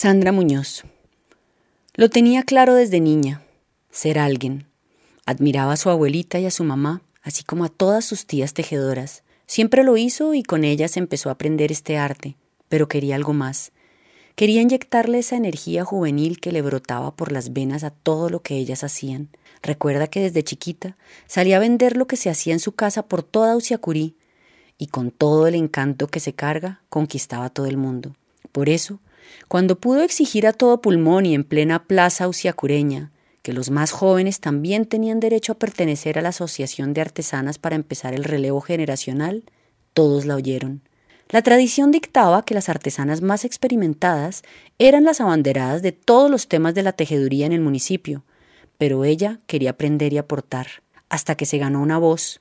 Sandra Muñoz. Lo tenía claro desde niña, ser alguien. Admiraba a su abuelita y a su mamá, así como a todas sus tías tejedoras. Siempre lo hizo y con ellas empezó a aprender este arte, pero quería algo más. Quería inyectarle esa energía juvenil que le brotaba por las venas a todo lo que ellas hacían. Recuerda que desde chiquita salía a vender lo que se hacía en su casa por toda Usiacurí y con todo el encanto que se carga conquistaba todo el mundo. Por eso, cuando pudo exigir a todo pulmón y en plena plaza usiacureña que los más jóvenes también tenían derecho a pertenecer a la Asociación de Artesanas para empezar el relevo generacional, todos la oyeron. La tradición dictaba que las artesanas más experimentadas eran las abanderadas de todos los temas de la tejeduría en el municipio, pero ella quería aprender y aportar, hasta que se ganó una voz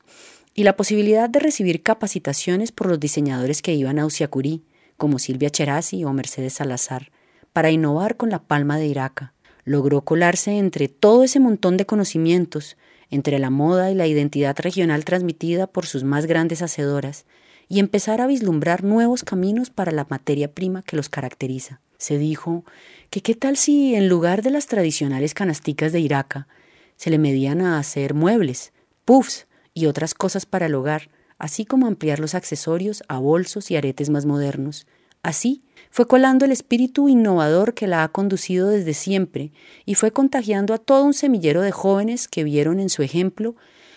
y la posibilidad de recibir capacitaciones por los diseñadores que iban a Usiacurí, como Silvia Cherasi o Mercedes Salazar, para innovar con la palma de Iraca. Logró colarse entre todo ese montón de conocimientos, entre la moda y la identidad regional transmitida por sus más grandes hacedoras, y empezar a vislumbrar nuevos caminos para la materia prima que los caracteriza. Se dijo que qué tal si en lugar de las tradicionales canasticas de Iraca se le medían a hacer muebles, puffs y otras cosas para el hogar, así como ampliar los accesorios a bolsos y aretes más modernos. Así fue colando el espíritu innovador que la ha conducido desde siempre y fue contagiando a todo un semillero de jóvenes que vieron en su ejemplo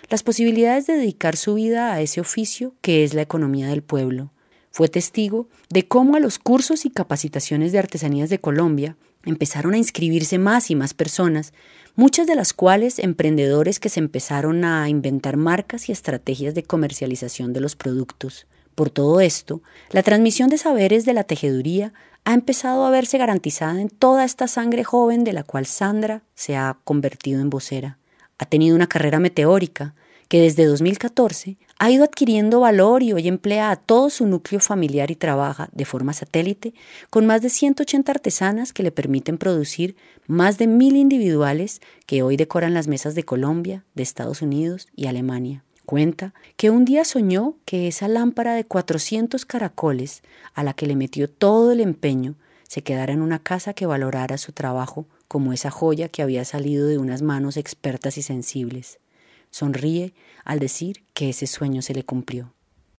las posibilidades de dedicar su vida a ese oficio que es la economía del pueblo. Fue testigo de cómo a los cursos y capacitaciones de artesanías de Colombia empezaron a inscribirse más y más personas, muchas de las cuales emprendedores que se empezaron a inventar marcas y estrategias de comercialización de los productos. Por todo esto, la transmisión de saberes de la tejeduría ha empezado a verse garantizada en toda esta sangre joven de la cual Sandra se ha convertido en vocera. Ha tenido una carrera meteórica, que desde 2014 ha ido adquiriendo valor y hoy emplea a todo su núcleo familiar y trabaja de forma satélite con más de 180 artesanas que le permiten producir más de mil individuales que hoy decoran las mesas de Colombia, de Estados Unidos y Alemania. Cuenta que un día soñó que esa lámpara de 400 caracoles a la que le metió todo el empeño se quedara en una casa que valorara su trabajo como esa joya que había salido de unas manos expertas y sensibles sonríe al decir que ese sueño se le cumplió.